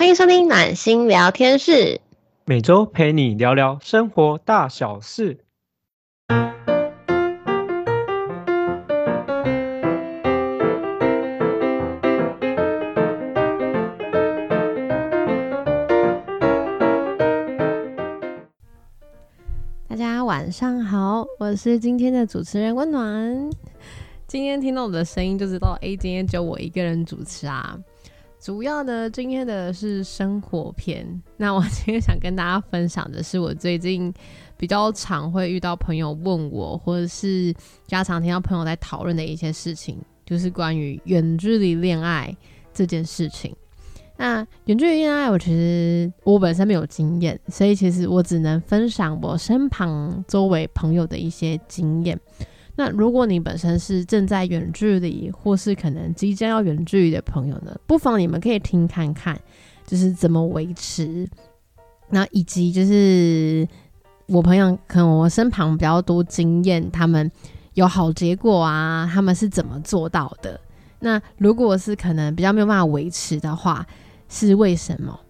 欢迎收听暖心聊天室，每周陪你聊聊生活大小事。大家晚上好，我是今天的主持人温暖。今天听到我的声音就知道，哎，今天就我一个人主持啊。主要呢今天的是生活篇。那我今天想跟大家分享的是，我最近比较常会遇到朋友问我，或者是家常听到朋友在讨论的一些事情，就是关于远距离恋爱这件事情。那远距离恋爱，我其实我本身没有经验，所以其实我只能分享我身旁周围朋友的一些经验。那如果你本身是正在远距离，或是可能即将要远距离的朋友呢，不妨你们可以听看看，就是怎么维持。那以及就是我朋友可能我身旁比较多经验，他们有好结果啊，他们是怎么做到的？那如果是可能比较没有办法维持的话，是为什么？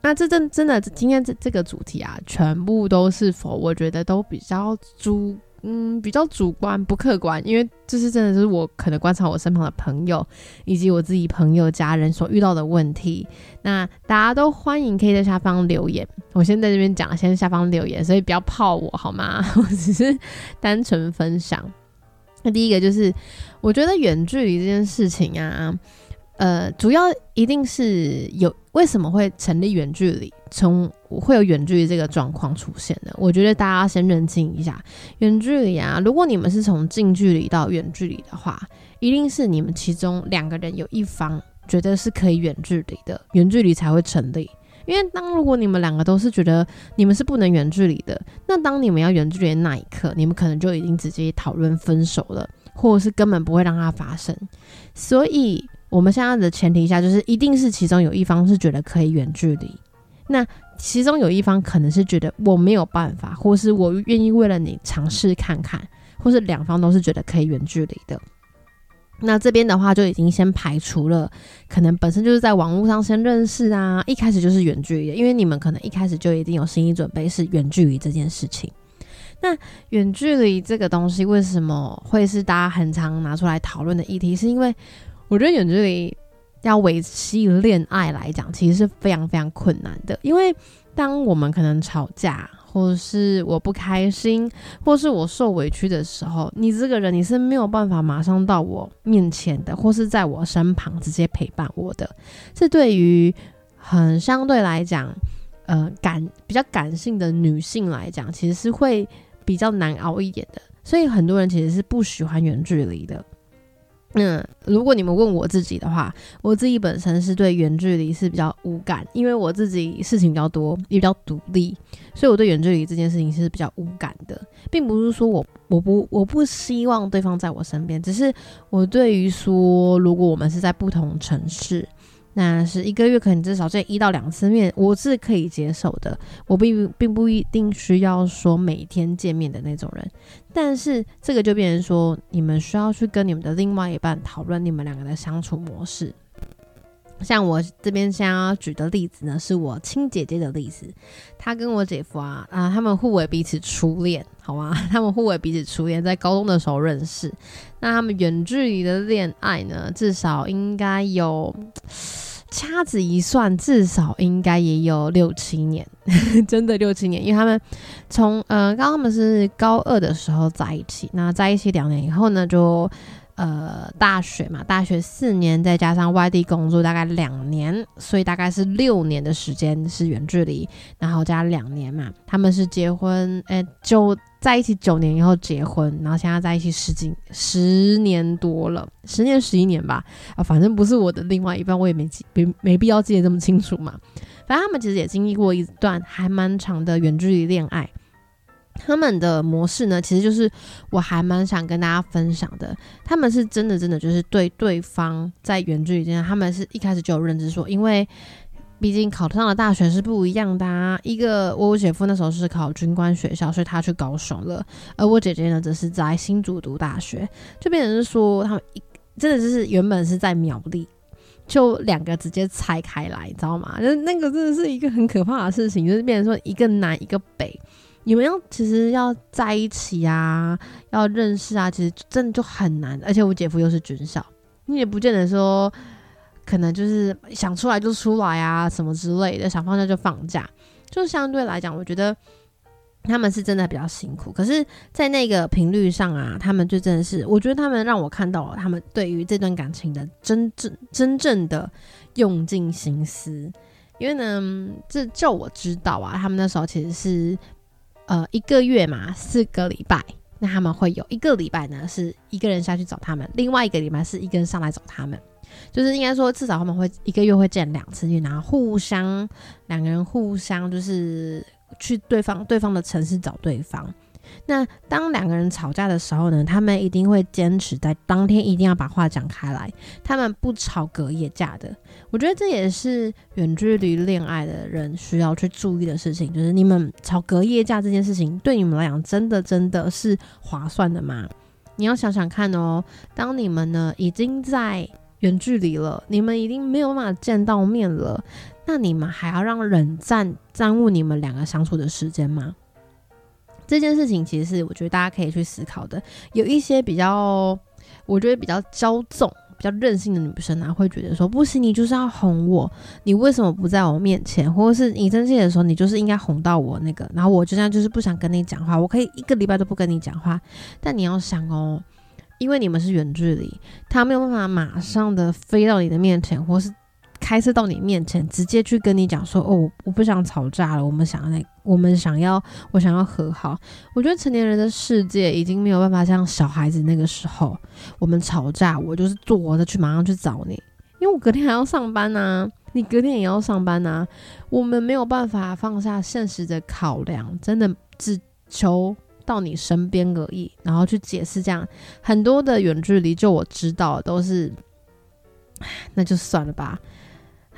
那这真真的今天这这个主题啊，全部都是否我觉得都比较主。嗯，比较主观不客观，因为这是真的是我可能观察我身旁的朋友，以及我自己朋友家人所遇到的问题。那大家都欢迎可以在下方留言，我先在这边讲，先下方留言，所以不要泡我好吗？我只是单纯分享。那第一个就是，我觉得远距离这件事情啊。呃，主要一定是有为什么会成立远距离，从会有远距离这个状况出现的？我觉得大家先认清一下，远距离啊，如果你们是从近距离到远距离的话，一定是你们其中两个人有一方觉得是可以远距离的，远距离才会成立。因为当如果你们两个都是觉得你们是不能远距离的，那当你们要远距离的那一刻，你们可能就已经直接讨论分手了，或者是根本不会让它发生。所以。我们现在的前提下，就是一定是其中有一方是觉得可以远距离，那其中有一方可能是觉得我没有办法，或是我愿意为了你尝试看看，或是两方都是觉得可以远距离的。那这边的话就已经先排除了可能本身就是在网络上先认识啊，一开始就是远距离，因为你们可能一开始就一定有心理准备是远距离这件事情。那远距离这个东西为什么会是大家很常拿出来讨论的议题？是因为我觉得远距离要维系恋爱来讲，其实是非常非常困难的。因为当我们可能吵架，或是我不开心，或是我受委屈的时候，你这个人你是没有办法马上到我面前的，或是在我身旁直接陪伴我的。这对于很相对来讲，呃，感比较感性的女性来讲，其实是会比较难熬一点的。所以很多人其实是不喜欢远距离的。嗯，如果你们问我自己的话，我自己本身是对远距离是比较无感，因为我自己事情比较多，也比较独立，所以我对远距离这件事情是比较无感的，并不是说我我不我不希望对方在我身边，只是我对于说，如果我们是在不同城市。那是一个月可能至少见一到两次面，我是可以接受的。我并并不一定需要说每天见面的那种人，但是这个就变成说，你们需要去跟你们的另外一半讨论你们两个的相处模式。像我这边想要举的例子呢，是我亲姐姐的例子，她跟我姐夫啊啊，他们互为彼此初恋，好吗？他们互为彼此初恋，在高中的时候认识。那他们远距离的恋爱呢，至少应该有。掐指一算，至少应该也有六七年，真的六七年，因为他们从呃，刚刚他们是高二的时候在一起，那在一起两年以后呢，就。呃，大学嘛，大学四年，再加上外地工作大概两年，所以大概是六年的时间是远距离，然后加两年嘛，他们是结婚，哎，就在一起九年以后结婚，然后现在在一起十几十年多了，十年十一年吧，啊，反正不是我的另外一半，我也没记，没没必要记得这么清楚嘛，反正他们其实也经历过一段还蛮长的远距离恋爱。他们的模式呢，其实就是我还蛮想跟大家分享的。他们是真的，真的就是对对方在远距离之间，他们是一开始就有认知说，因为毕竟考上的大学是不一样的。啊。一个我姐夫那时候是考军官学校，所以他去高雄了，而我姐姐呢，则是在新竹读大学，就变成是说他们一真的就是原本是在苗栗。就两个直接拆开来，你知道吗？就那个真的是一个很可怕的事情，就是变成说一个南一个北，你们要其实要在一起啊，要认识啊，其实真的就很难。而且我姐夫又是军校，你也不见得说可能就是想出来就出来啊，什么之类的，想放假就放假，就相对来讲，我觉得。他们是真的比较辛苦，可是，在那个频率上啊，他们就真的是，我觉得他们让我看到了他们对于这段感情的真正真正的用尽心思。因为呢，这就我知道啊，他们那时候其实是呃一个月嘛，四个礼拜，那他们会有一个礼拜呢是一个人下去找他们，另外一个礼拜是一个人上来找他们，就是应该说至少他们会一个月会见两次面，然后互相两个人互相就是。去对方对方的城市找对方。那当两个人吵架的时候呢，他们一定会坚持在当天一定要把话讲开来，他们不吵隔夜架的。我觉得这也是远距离恋爱的人需要去注意的事情，就是你们吵隔夜架这件事情对你们来讲真的真的是划算的吗？你要想想看哦，当你们呢已经在远距离了，你们已经没有办法见到面了。那你们还要让冷战耽误你们两个相处的时间吗？这件事情其实是我觉得大家可以去思考的。有一些比较，我觉得比较骄纵、比较任性的女生啊，会觉得说不行，你就是要哄我，你为什么不在我面前？或者是你生气的时候，你就是应该哄到我那个。然后我就这样，就是不想跟你讲话，我可以一个礼拜都不跟你讲话。但你要想哦，因为你们是远距离，他没有办法马上的飞到你的面前，或是。开车到你面前，直接去跟你讲说：“哦，我不想吵架了，我们想要那，我们想要，我想要和好。”我觉得成年人的世界已经没有办法像小孩子那个时候，我们吵架，我就是坐的去马上去找你，因为我隔天还要上班呐，你隔天也要上班呐，我们没有办法放下现实的考量，真的只求到你身边而已，然后去解释这样很多的远距离，就我知道都是，那就算了吧。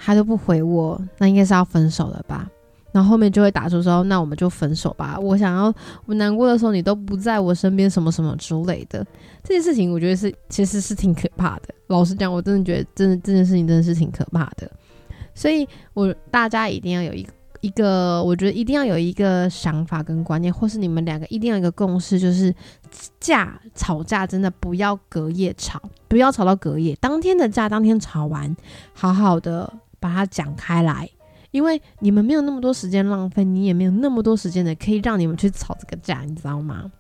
他都不回我，那应该是要分手了吧？然后后面就会打出说：“那我们就分手吧。”我想要我难过的时候，你都不在我身边，什么什么之类的。这件事情我觉得是其实是挺可怕的。老实讲，我真的觉得真的这件事情真的是挺可怕的。所以，我大家一定要有一个一个，我觉得一定要有一个想法跟观念，或是你们两个一定要有一个共识，就是架吵架真的不要隔夜吵，不要吵到隔夜，当天的架当天吵完，好好的。把它讲开来，因为你们没有那么多时间浪费，你也没有那么多时间的可以让你们去吵这个架，你知道吗？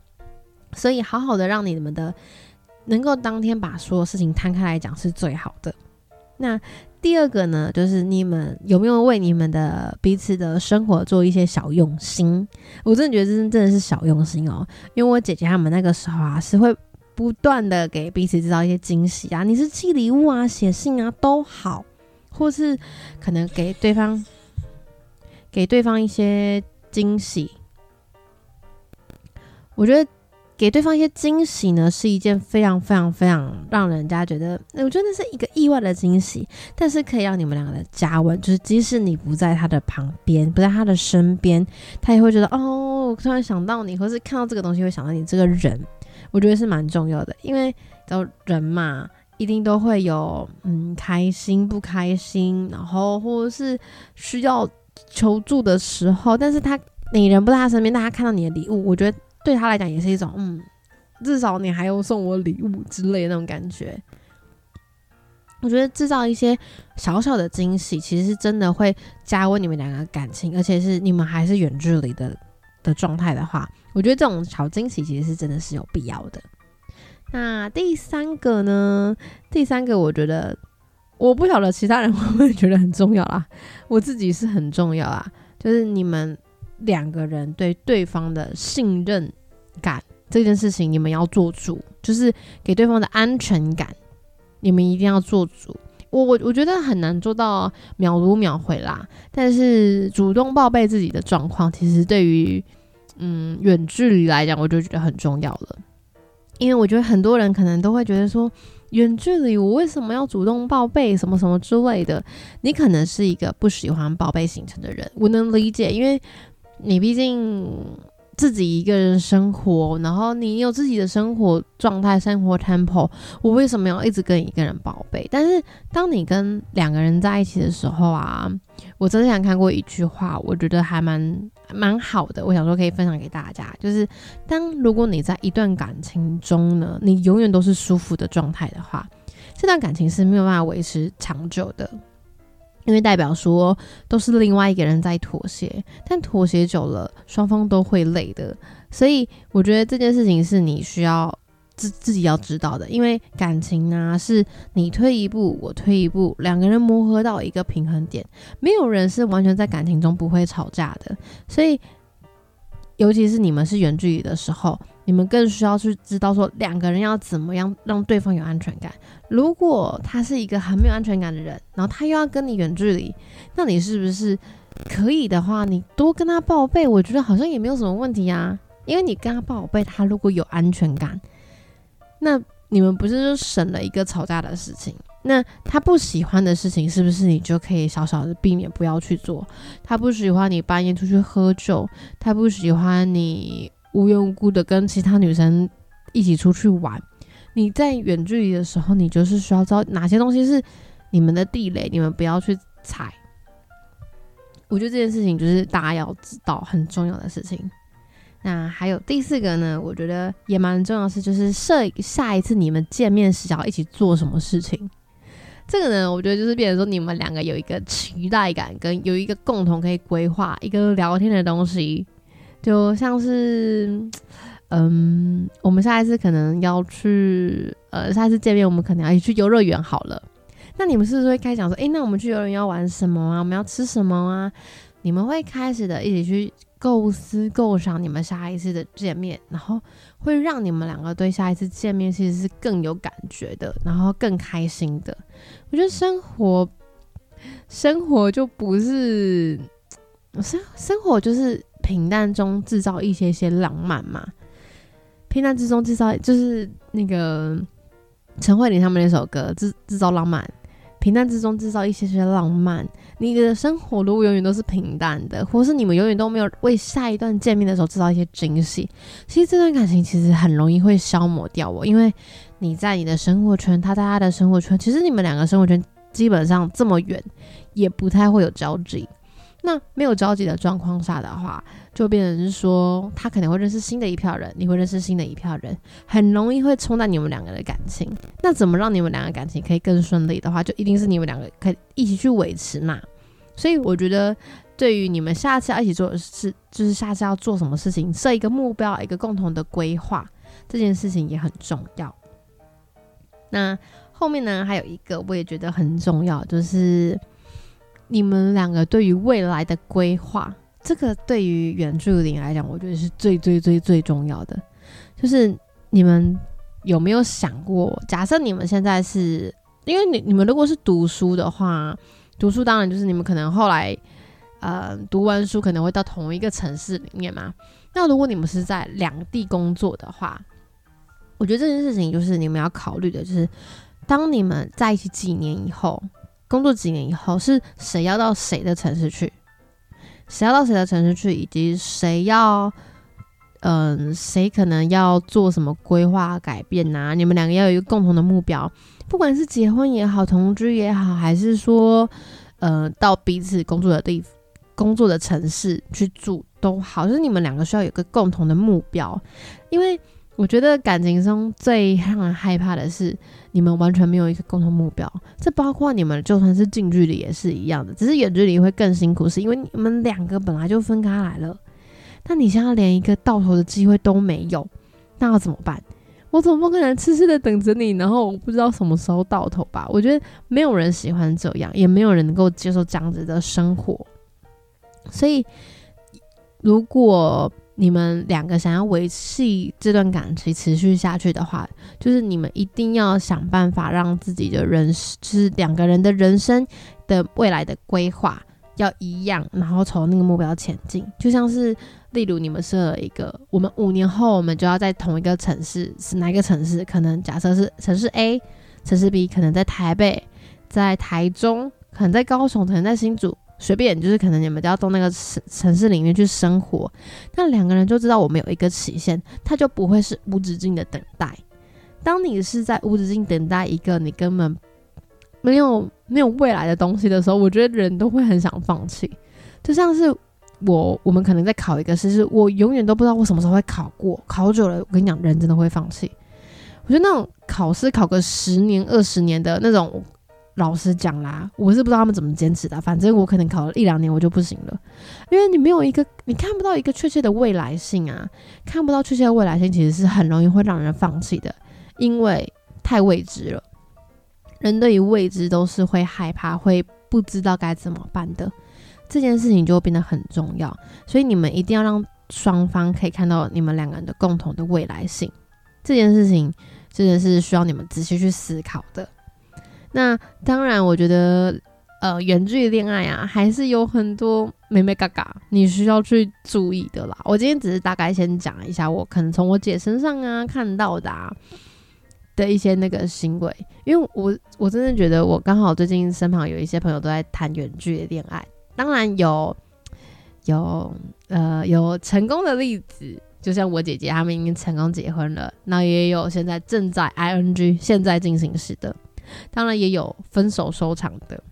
所以好好的让你们的能够当天把所有事情摊开来讲是最好的。那第二个呢，就是你们有没有为你们的彼此的生活做一些小用心？我真的觉得这真的是小用心哦，因为我姐姐他们那个时候啊，是会不断的给彼此制造一些惊喜啊，你是寄礼物啊、写信啊都好。或是可能给对方给对方一些惊喜，我觉得给对方一些惊喜呢，是一件非常非常非常让人家觉得，我觉得那是一个意外的惊喜，但是可以让你们两个的加温，就是即使你不在他的旁边，不在他的身边，他也会觉得哦，我突然想到你，或是看到这个东西会想到你这个人，我觉得是蛮重要的，因为都人嘛。一定都会有嗯开心不开心，然后或者是需要求助的时候，但是他你人不在他身边，但他看到你的礼物，我觉得对他来讲也是一种嗯，至少你还有送我礼物之类那种感觉。我觉得制造一些小小的惊喜，其实是真的会加温你们两个感情，而且是你们还是远距离的的状态的话，我觉得这种小惊喜其实是真的是有必要的。那第三个呢？第三个，我觉得我不晓得其他人会不会觉得很重要啦。我自己是很重要啦，就是你们两个人对对方的信任感这件事情，你们要做主，就是给对方的安全感，你们一定要做主。我我我觉得很难做到秒读秒回啦，但是主动报备自己的状况，其实对于嗯远距离来讲，我就觉得很重要了。因为我觉得很多人可能都会觉得说，远距离我为什么要主动报备什么什么之类的？你可能是一个不喜欢报备行程的人，我能理解，因为你毕竟自己一个人生活，然后你有自己的生活状态、生活 tempo，我为什么要一直跟一个人报备？但是当你跟两个人在一起的时候啊，我之前看过一句话，我觉得还蛮蛮好的，我想说可以分享给大家，就是当如果你在一段感情中呢，你永远都是舒服的状态的话，这段感情是没有办法维持长久的。因为代表说都是另外一个人在妥协，但妥协久了，双方都会累的。所以我觉得这件事情是你需要自自己要知道的。因为感情呢，是你退一步，我退一步，两个人磨合到一个平衡点。没有人是完全在感情中不会吵架的。所以，尤其是你们是远距离的时候。你们更需要去知道说两个人要怎么样让对方有安全感。如果他是一个很没有安全感的人，然后他又要跟你远距离，那你是不是可以的话，你多跟他报备？我觉得好像也没有什么问题啊。因为你跟他报备，他如果有安全感，那你们不是就省了一个吵架的事情？那他不喜欢的事情，是不是你就可以小小的避免不要去做？他不喜欢你半夜出去喝酒，他不喜欢你。无缘无故的跟其他女生一起出去玩，你在远距离的时候，你就是需要知道哪些东西是你们的地雷，你们不要去踩。我觉得这件事情就是大家要知道很重要的事情。那还有第四个呢，我觉得也蛮重要的是，就是设下一次你们见面时要一起做什么事情。这个呢，我觉得就是变成说你们两个有一个期待感，跟有一个共同可以规划一个聊天的东西。就像是，嗯，我们下一次可能要去，呃，下一次见面我们可能要一起去游乐园好了。那你们是不是会开始想说，诶，那我们去游乐园要玩什么啊？我们要吃什么啊？你们会开始的一起去构思、构想你们下一次的见面，然后会让你们两个对下一次见面其实是更有感觉的，然后更开心的。我觉得生活，生活就不是生生活就是。平淡中制造一些些浪漫嘛，平淡之中制造就是那个陈慧琳他们那首歌制制造浪漫，平淡之中制造一些些浪漫。你的生活如果永远都是平淡的，或是你们永远都没有为下一段见面的时候制造一些惊喜，其实这段感情其实很容易会消磨掉我，因为你在你的生活圈，他在他的生活圈，其实你们两个生活圈基本上这么远，也不太会有交集。那没有交集的状况下的话，就变成是说，他可能会认识新的一票人，你会认识新的一票人，很容易会冲淡你们两个的感情。那怎么让你们两个感情可以更顺利的话，就一定是你们两个可以一起去维持嘛。所以我觉得，对于你们下次要一起做的事，就是下次要做什么事情，设一个目标，一个共同的规划，这件事情也很重要。那后面呢，还有一个我也觉得很重要，就是。你们两个对于未来的规划，这个对于原住民来讲，我觉得是最最最最重要的。就是你们有没有想过，假设你们现在是，因为你你们如果是读书的话，读书当然就是你们可能后来呃读完书可能会到同一个城市里面嘛。那如果你们是在两地工作的话，我觉得这件事情就是你们要考虑的，就是当你们在一起几年以后。工作几年以后，是谁要到谁的城市去？谁要到谁的城市去？以及谁要，嗯，谁可能要做什么规划改变呐？你们两个要有一个共同的目标，不管是结婚也好，同居也好，还是说，呃，到彼此工作的地、工作的城市去住都好，就是你们两个需要有个共同的目标，因为。我觉得感情中最让人害怕的是，你们完全没有一个共同目标。这包括你们就算是近距离也是一样的，只是远距离会更辛苦，是因为你们两个本来就分开来了。但你现在连一个到头的机会都没有，那要怎么办？我总不可能痴痴的等着你，然后我不知道什么时候到头吧？我觉得没有人喜欢这样，也没有人能够接受这样子的生活。所以，如果你们两个想要维系这段感情持续下去的话，就是你们一定要想办法让自己的人，就是两个人的人生的未来的规划要一样，然后从那个目标前进。就像是，例如你们设了一个，我们五年后我们就要在同一个城市，是哪一个城市？可能假设是城市 A，城市 B 可能在台北，在台中，可能在高雄，可能在新竹。随便就是可能你们都要到那个城城市里面去生活，那两个人就知道我们有一个期限，他就不会是无止境的等待。当你是在无止境等待一个你根本没有没有未来的东西的时候，我觉得人都会很想放弃。就像是我，我们可能在考一个试，是我永远都不知道我什么时候会考过，考久了，我跟你讲，人真的会放弃。我觉得那种考试考个十年、二十年的那种。老实讲啦，我是不知道他们怎么坚持的。反正我可能考了一两年，我就不行了，因为你没有一个，你看不到一个确切的未来性啊，看不到确切的未来性，其实是很容易会让人放弃的，因为太未知了。人对于未知都是会害怕，会不知道该怎么办的。这件事情就会变得很重要，所以你们一定要让双方可以看到你们两个人的共同的未来性。这件事情真的是需要你们仔细去思考的。那当然，我觉得，呃，远距离恋爱啊，还是有很多美美嘎嘎你需要去注意的啦。我今天只是大概先讲一下，我可能从我姐身上啊看到的的一些那个行为，因为我我真的觉得，我刚好最近身旁有一些朋友都在谈远距离恋爱，当然有有呃有成功的例子，就像我姐姐他们已经成功结婚了，那也有现在正在 ing 现在进行时的。当然也有分手收场的，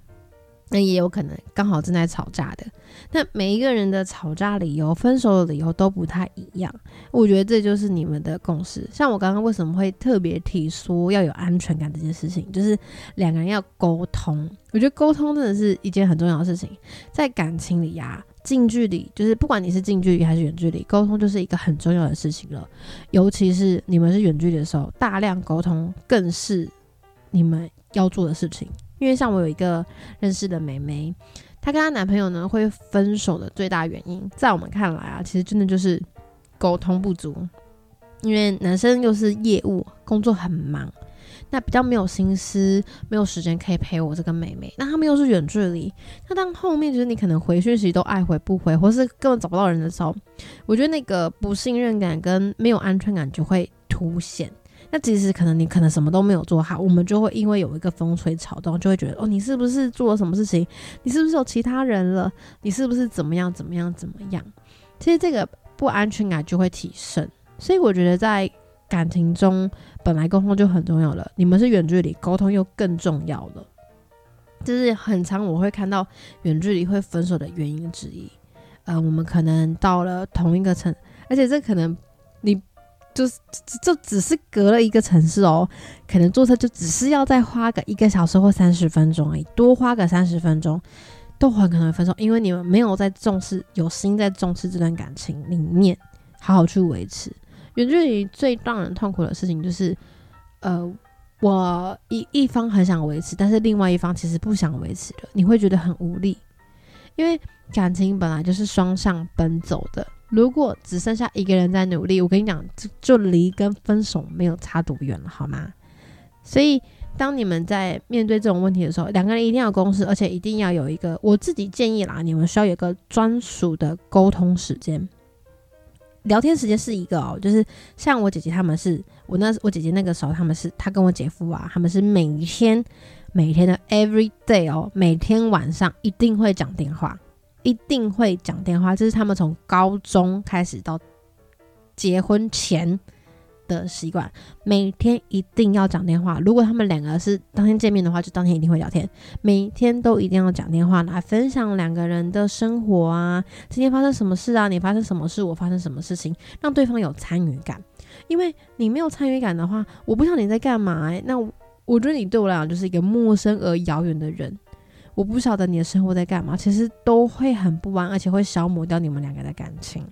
那也有可能刚好正在吵架的。那每一个人的吵架理由、分手的理由都不太一样。我觉得这就是你们的共识。像我刚刚为什么会特别提说要有安全感这件事情，就是两个人要沟通。我觉得沟通真的是一件很重要的事情，在感情里呀，近距离就是不管你是近距离还是远距离，沟通就是一个很重要的事情了。尤其是你们是远距离的时候，大量沟通更是。你们要做的事情，因为像我有一个认识的妹妹，她跟她男朋友呢会分手的最大原因，在我们看来啊，其实真的就是沟通不足。因为男生又是业务，工作很忙，那比较没有心思，没有时间可以陪我这个妹妹。那他们又是远距离，那当后面就是你可能回讯息都爱回不回，或是根本找不到人的时候，我觉得那个不信任感跟没有安全感就会凸显。那其实可能你可能什么都没有做好，我们就会因为有一个风吹草动，就会觉得哦，你是不是做了什么事情？你是不是有其他人了？你是不是怎么样怎么样怎么样？其实这个不安全感就会提升。所以我觉得在感情中，本来沟通就很重要了，你们是远距离沟通又更重要了。就是很长我会看到远距离会分手的原因之一。呃，我们可能到了同一个城，而且这可能。就是就只是隔了一个城市哦，可能坐车就只是要再花个一个小时或三十分钟而已，多花个三十分钟都很可能分手，因为你们没有在重视，有心在重视这段感情里面，好好去维持。远距离最让人痛苦的事情就是，呃，我一一方很想维持，但是另外一方其实不想维持的，你会觉得很无力，因为感情本来就是双向奔走的。如果只剩下一个人在努力，我跟你讲，就就离跟分手没有差多远了，好吗？所以，当你们在面对这种问题的时候，两个人一定要共识，而且一定要有一个，我自己建议啦，你们需要有个专属的沟通时间。聊天时间是一个哦，就是像我姐姐他们是，我那我姐姐那个时候他们是，她跟我姐夫啊，他们是每天每天的 every day 哦，每天晚上一定会讲电话。一定会讲电话，这是他们从高中开始到结婚前的习惯，每天一定要讲电话。如果他们两个是当天见面的话，就当天一定会聊天，每天都一定要讲电话来分享两个人的生活啊，今天发生什么事啊？你发生什么事？我发生什么事情？让对方有参与感，因为你没有参与感的话，我不知道你在干嘛。那我觉得你对我来讲就是一个陌生而遥远的人。我不晓得你的生活在干嘛，其实都会很不安，而且会消磨掉你们两个的感情。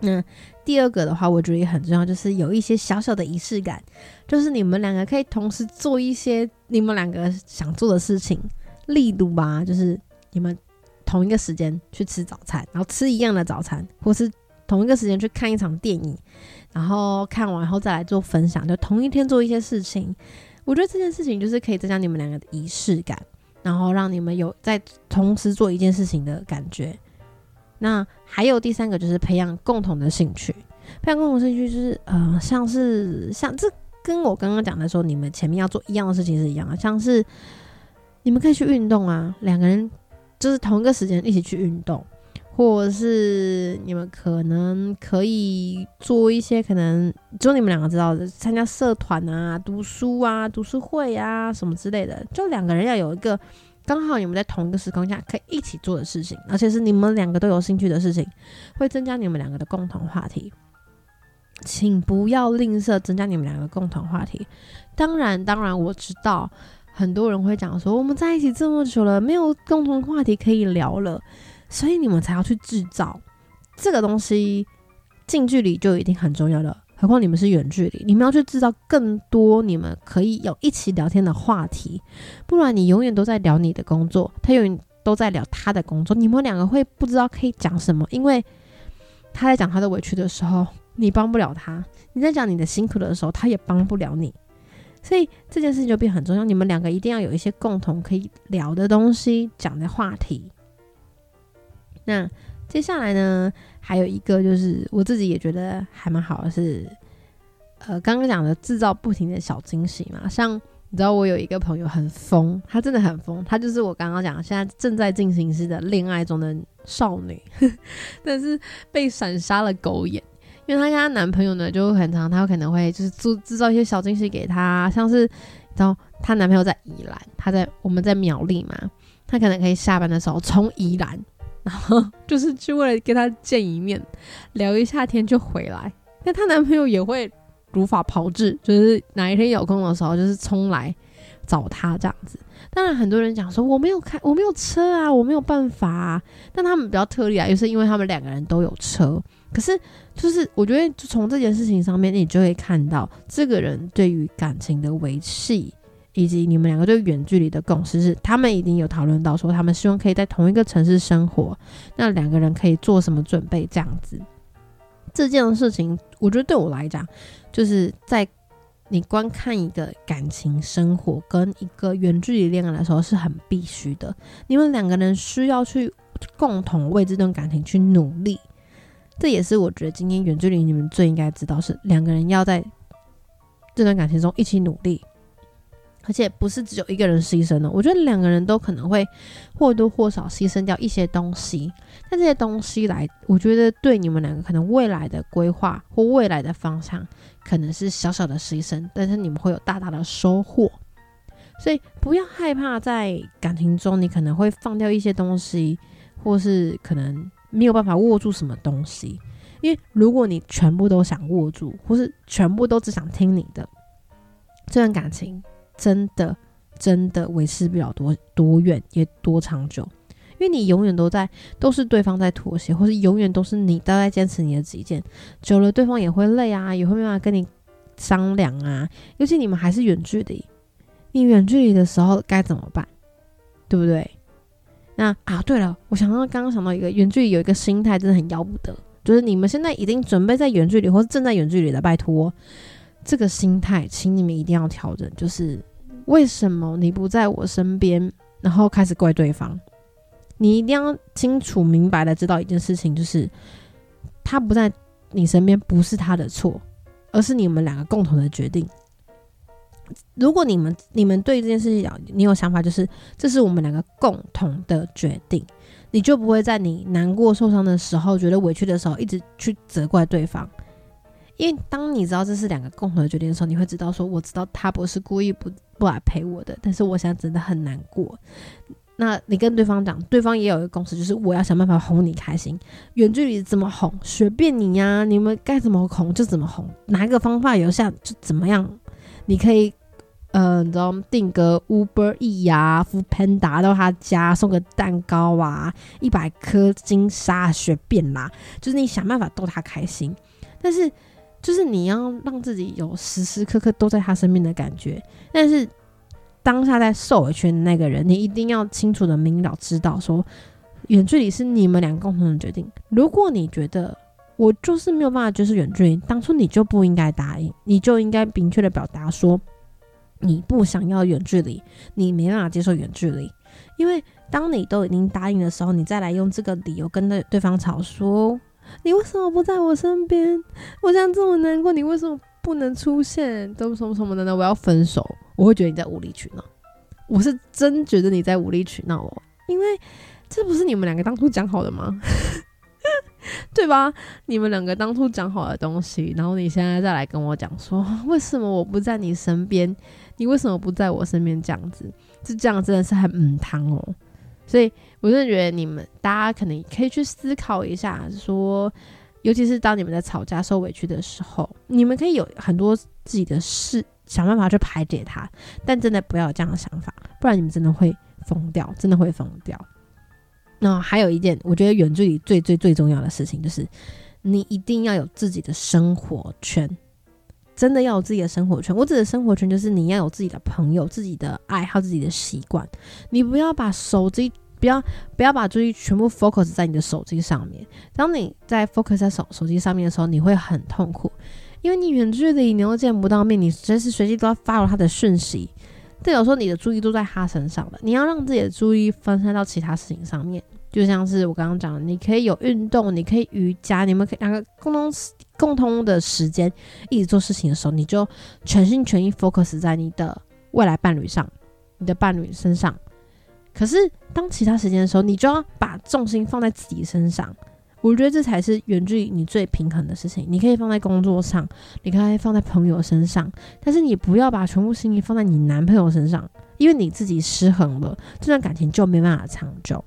那第二个的话，我觉得也很重要，就是有一些小小的仪式感，就是你们两个可以同时做一些你们两个想做的事情，例如吧，就是你们同一个时间去吃早餐，然后吃一样的早餐，或是同一个时间去看一场电影，然后看完后再来做分享，就同一天做一些事情。我觉得这件事情就是可以增加你们两个的仪式感。然后让你们有在同时做一件事情的感觉。那还有第三个就是培养共同的兴趣。培养共同兴趣就是呃，像是像这跟我刚刚讲的说，你们前面要做一样的事情是一样的。像是你们可以去运动啊，两个人就是同一个时间一起去运动，或者是你们可能可以做一些可能只有你们两个知道的，参加社团啊、读书啊、读书会啊什么之类的，就两个人要有一个刚好你们在同一个时空下可以一起做的事情，而且是你们两个都有兴趣的事情，会增加你们两个的共同话题。请不要吝啬增加你们两个共同话题。当然，当然我知道。很多人会讲说，我们在一起这么久了，没有共同话题可以聊了，所以你们才要去制造这个东西。近距离就已经很重要了，何况你们是远距离，你们要去制造更多你们可以有一起聊天的话题，不然你永远都在聊你的工作，他永远都在聊他的工作，你们两个会不知道可以讲什么，因为他在讲他的委屈的时候，你帮不了他；你在讲你的辛苦的时候，他也帮不了你。所以这件事情就变很重要，你们两个一定要有一些共同可以聊的东西，讲的话题。那接下来呢，还有一个就是我自己也觉得还蛮好的，是呃刚刚讲的制造不停的小惊喜嘛。像你知道我有一个朋友很疯，她真的很疯，她就是我刚刚讲现在正在进行式的恋爱中的少女，但是被闪杀了狗眼。因为她跟她男朋友呢就很长，她可能会就是制制造一些小惊喜给他，像是，然后她男朋友在宜兰，她在我们在苗栗嘛，她可能可以下班的时候从宜兰，然后就是去为了跟他见一面，聊一下天就回来。那她男朋友也会如法炮制，就是哪一天有空的时候就是冲来找她这样子。当然很多人讲说我没有开我没有车啊，我没有办法啊，但他们比较特例啊，就是因为他们两个人都有车。可是，就是我觉得，就从这件事情上面，你就会看到这个人对于感情的维系，以及你们两个对远距离的共识是，他们已经有讨论到说，他们希望可以在同一个城市生活，那两个人可以做什么准备这样子。这件事情，我觉得对我来讲，就是在你观看一个感情生活跟一个远距离恋爱的时候，是很必须的。你们两个人需要去共同为这段感情去努力。这也是我觉得今天远距离你们最应该知道是两个人要在这段感情中一起努力，而且不是只有一个人牺牲了。我觉得两个人都可能会或多或少牺牲掉一些东西，但这些东西来，我觉得对你们两个可能未来的规划或未来的方向可能是小小的牺牲，但是你们会有大大的收获。所以不要害怕在感情中你可能会放掉一些东西，或是可能。没有办法握住什么东西，因为如果你全部都想握住，或是全部都只想听你的，这段感情真的真的维持不了多多远也多长久，因为你永远都在都是对方在妥协，或是永远都是你都在坚持你的己见，久了对方也会累啊，也会没办法跟你商量啊，尤其你们还是远距离，你远距离的时候该怎么办，对不对？那啊，对了，我想到刚刚想到一个远距离有一个心态真的很要不得，就是你们现在已经准备在远距离或是正在远距离的，拜托，这个心态，请你们一定要调整。就是为什么你不在我身边，然后开始怪对方？你一定要清楚明白的知道一件事情，就是他不在你身边不是他的错，而是你们两个共同的决定。如果你们你们对这件事情你有想法，就是这是我们两个共同的决定，你就不会在你难过受伤的时候，觉得委屈的时候，一直去责怪对方。因为当你知道这是两个共同的决定的时候，你会知道说，我知道他不是故意不不来陪我的，但是我现在真的很难过。那你跟对方讲，对方也有一个共识，就是我要想办法哄你开心。远距离怎么哄，随便你呀，你们该怎么哄就怎么哄，哪一个方法有效就怎么样。你可以，嗯，你知道订个 Uber E 呀，扶 Panda 到他家，送个蛋糕啊，一百颗金沙随便啦，就是你想办法逗他开心。但是，就是你要让自己有时时刻刻都在他身边的感觉。但是，当下在受委屈的那个人，你一定要清楚的明了知道，说远距离是你们两个共同的决定。如果你觉得，我就是没有办法接受远距离，当初你就不应该答应，你就应该明确的表达说你不想要远距离，你没办法接受远距离。因为当你都已经答应的时候，你再来用这个理由跟对对方吵，说你为什么不在我身边？我现在这么难过，你为什么不能出现？都什么什么的呢？我要分手，我会觉得你在无理取闹。我是真觉得你在无理取闹哦，因为这不是你们两个当初讲好的吗？对吧？你们两个当初讲好的东西，然后你现在再来跟我讲说，为什么我不在你身边？你为什么不在我身边？这样子，就这样真的是很嗯汤哦。所以我真的觉得你们大家可能可以去思考一下，说，尤其是当你们在吵架、受委屈的时候，你们可以有很多自己的事，想办法去排解它。但真的不要有这样的想法，不然你们真的会疯掉，真的会疯掉。那还有一件，我觉得远距离最最最重要的事情，就是你一定要有自己的生活圈，真的要有自己的生活圈。我指的生活圈，就是你要有自己的朋友、自己的爱好、自己的习惯。你不要把手机，不要不要把注意全部 focus 在你的手机上面。当你在 focus 在手手机上面的时候，你会很痛苦，因为你远距离你又见不到面，你随时随地都要发了他的讯息。这有时候你的注意都在他身上的，你要让自己的注意分散到其他事情上面，就像是我刚刚讲的，你可以有运动，你可以瑜伽，你们可以两个共同共同的时间一直做事情的时候，你就全心全意 focus 在你的未来伴侣上，你的伴侣身上。可是当其他时间的时候，你就要把重心放在自己身上。我觉得这才是远距离你最平衡的事情。你可以放在工作上，你可以放在朋友身上，但是你不要把全部心力放在你男朋友身上，因为你自己失衡了，这段感情就没办法长久。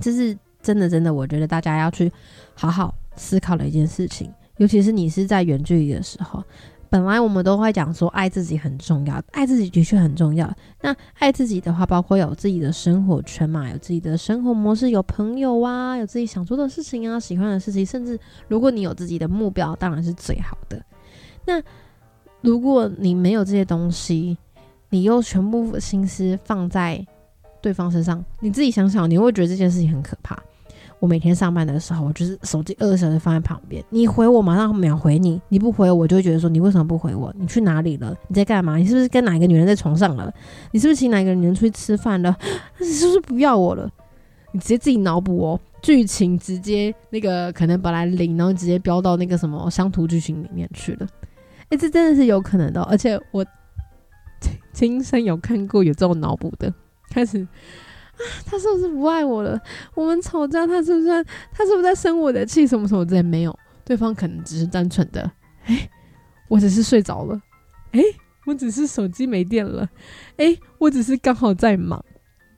这是真的，真的，我觉得大家要去好好思考的一件事情，尤其是你是在远距离的时候。本来我们都会讲说爱自己很重要，爱自己的确很重要。那爱自己的话，包括有自己的生活圈嘛，有自己的生活模式，有朋友啊，有自己想做的事情啊，喜欢的事情，甚至如果你有自己的目标，当然是最好的。那如果你没有这些东西，你又全部心思放在对方身上，你自己想想，你会觉得这件事情很可怕。我每天上班的时候，我就是手机二十小时放在旁边。你回我，马上秒回你；你不回我，就会觉得说你为什么不回我？你去哪里了？你在干嘛？你是不是跟哪一个女人在床上了？你是不是请哪一个女人出去吃饭了？你是不是不要我了？你直接自己脑补哦，剧情直接那个可能本来零，然后直接飙到那个什么乡土剧情里面去了。哎，这真的是有可能的，而且我亲身有看过有这种脑补的，开始。他是不是不爱我了？我们吵架，他是不是他是不是在生我的气？什么什么之类没有，对方可能只是单纯的，哎，我只是睡着了，哎，我只是手机没电了，哎，我只是刚好在忙，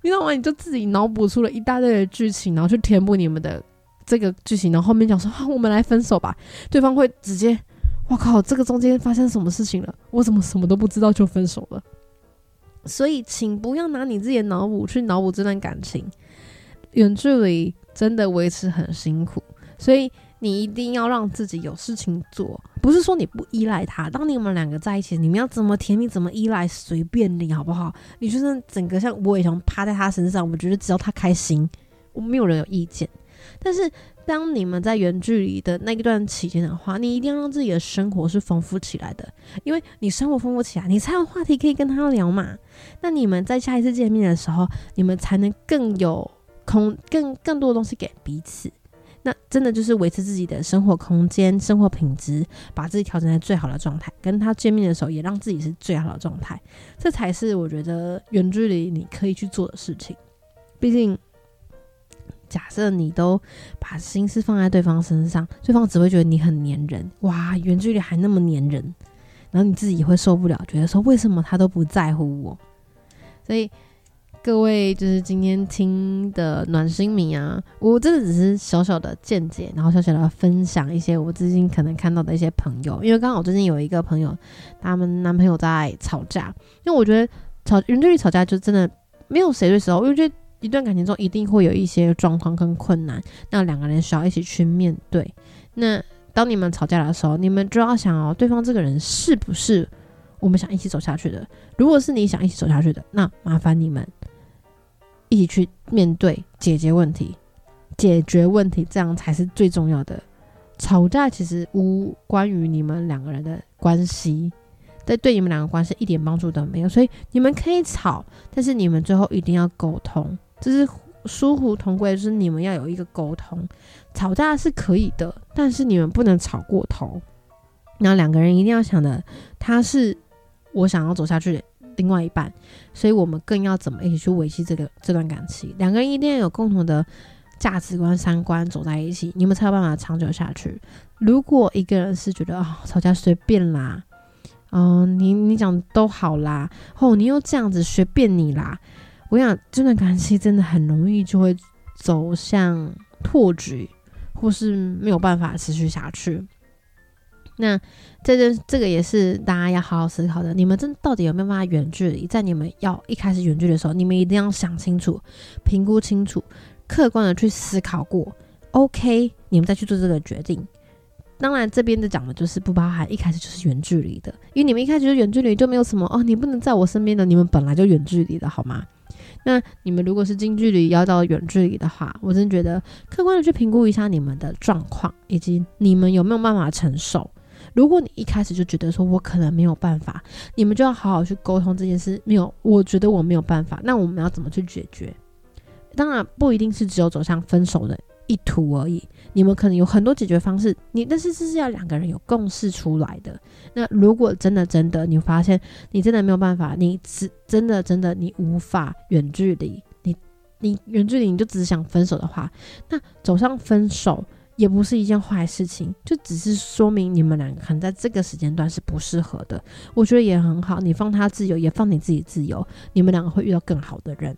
你知道吗？你就自己脑补出了一大堆的剧情，然后去填补你们的这个剧情，然后后面讲说，啊，我们来分手吧。对方会直接，我靠，这个中间发生什么事情了？我怎么什么都不知道就分手了？所以，请不要拿你自己的脑补去脑补这段感情。远距离真的维持很辛苦，所以你一定要让自己有事情做。不是说你不依赖他，当你们两个在一起，你们要怎么甜蜜，怎么依赖，随便你好不好？你就是整个像我也想趴在他身上，我觉得只要他开心，我没有人有意见。但是。当你们在远距离的那一段期间的话，你一定要让自己的生活是丰富起来的，因为你生活丰富起来，你才有话题可以跟他聊嘛。那你们在下一次见面的时候，你们才能更有空，更更多的东西给彼此。那真的就是维持自己的生活空间、生活品质，把自己调整在最好的状态。跟他见面的时候，也让自己是最好的状态，这才是我觉得远距离你可以去做的事情。毕竟。假设你都把心思放在对方身上，对方只会觉得你很黏人，哇，远距离还那么黏人，然后你自己会受不了，觉得说为什么他都不在乎我？所以各位就是今天听的暖心米啊，我真的只是小小的见解，然后小小的分享一些我最近可能看到的一些朋友，因为刚好最近有一个朋友，他们男朋友在吵架，因为我觉得吵远距离吵架就真的没有谁对时候，因为觉得。一段感情中一定会有一些状况跟困难，那两个人需要一起去面对。那当你们吵架的时候，你们就要想哦，对方这个人是不是我们想一起走下去的？如果是你想一起走下去的，那麻烦你们一起去面对、解决问题、解决问题，这样才是最重要的。吵架其实无关于你们两个人的关系。在对你们两个关系一点帮助都没有，所以你们可以吵，但是你们最后一定要沟通，这是殊途同归，就是你们要有一个沟通。吵架是可以的，但是你们不能吵过头。那两个人一定要想的，他是我想要走下去的，另外一半，所以我们更要怎么一起去维系这个这段感情。两个人一定要有共同的价值观、三观走在一起，你们才有办法长久下去。如果一个人是觉得哦吵架随便啦，嗯，你你讲都好啦，哦，你又这样子随便你啦，我想这段感情真的很容易就会走向破局，或是没有办法持续下去。那这就这个也是大家要好好思考的。你们真到底有没有办法远距离？在你们要一开始远距离的时候，你们一定要想清楚、评估清楚、客观的去思考过，OK，你们再去做这个决定。当然，这边的讲的就是不包含一开始就是远距离的，因为你们一开始就远距离就没有什么哦，你不能在我身边的，你们本来就远距离的好吗？那你们如果是近距离要到远距离的话，我真觉得客观的去评估一下你们的状况，以及你们有没有办法承受。如果你一开始就觉得说我可能没有办法，你们就要好好去沟通这件事。没有，我觉得我没有办法，那我们要怎么去解决？当然不一定是只有走向分手的一途而已，你们可能有很多解决方式。你但是这是要两个人有共识出来的。那如果真的真的你发现你真的没有办法，你只真的真的你无法远距离，你你远距离你就只想分手的话，那走上分手。也不是一件坏事情，就只是说明你们两个可能在这个时间段是不适合的。我觉得也很好，你放他自由，也放你自己自由，你们两个会遇到更好的人，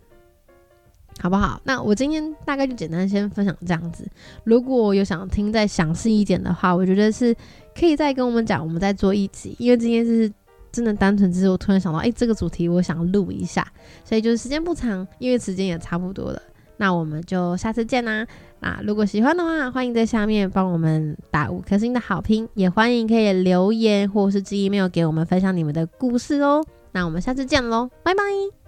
好不好？那我今天大概就简单先分享这样子。如果有想听再详细一点的话，我觉得是可以再跟我们讲，我们再做一集。因为今天是真的单纯，只是我突然想到，哎，这个主题我想录一下，所以就是时间不长，因为时间也差不多了。那我们就下次见啦！啊，如果喜欢的话，欢迎在下面帮我们打五颗星的好评，也欢迎可以留言或是寄 email 给我们分享你们的故事哦。那我们下次见喽，拜拜。